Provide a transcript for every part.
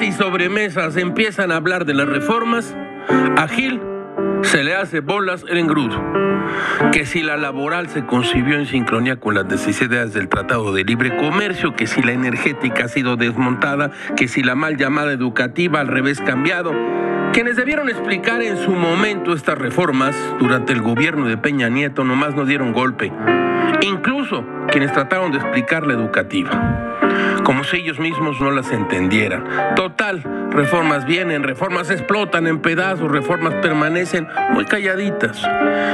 y sobremesas empiezan a hablar de las reformas, a Gil se le hace bolas el engrudo. Que si la laboral se concibió en sincronía con las necesidades del Tratado de Libre Comercio, que si la energética ha sido desmontada, que si la mal llamada educativa al revés cambiado. Quienes debieron explicar en su momento estas reformas durante el gobierno de Peña Nieto nomás no dieron golpe. Incluso quienes trataron de explicar la educativa como si ellos mismos no las entendieran. Total, reformas vienen, reformas explotan en pedazos, reformas permanecen muy calladitas.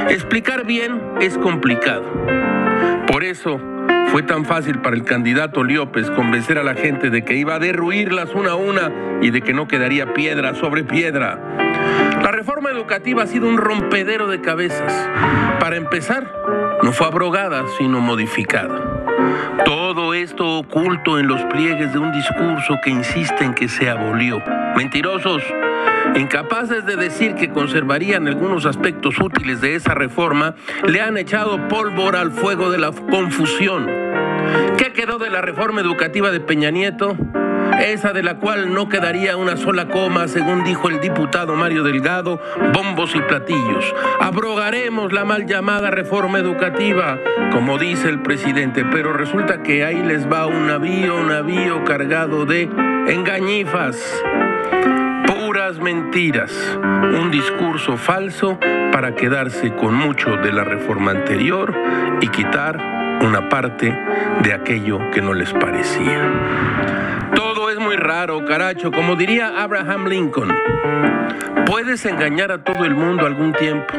Explicar bien es complicado. Por eso fue tan fácil para el candidato Liópez convencer a la gente de que iba a derruirlas una a una y de que no quedaría piedra sobre piedra. La reforma educativa ha sido un rompedero de cabezas. Para empezar, no fue abrogada, sino modificada. Todo esto oculto en los pliegues de un discurso que insiste en que se abolió. Mentirosos, incapaces de decir que conservarían algunos aspectos útiles de esa reforma, le han echado pólvora al fuego de la confusión. ¿Qué quedó de la reforma educativa de Peña Nieto? Esa de la cual no quedaría una sola coma, según dijo el diputado Mario Delgado, bombos y platillos. Abrogaremos la mal llamada reforma educativa, como dice el presidente, pero resulta que ahí les va un navío, un navío cargado de engañifas. Puras mentiras, un discurso falso para quedarse con mucho de la reforma anterior y quitar una parte de aquello que no les parecía muy raro, caracho, como diría Abraham Lincoln. Puedes engañar a todo el mundo algún tiempo.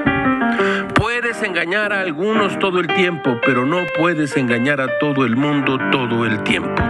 Puedes engañar a algunos todo el tiempo, pero no puedes engañar a todo el mundo todo el tiempo.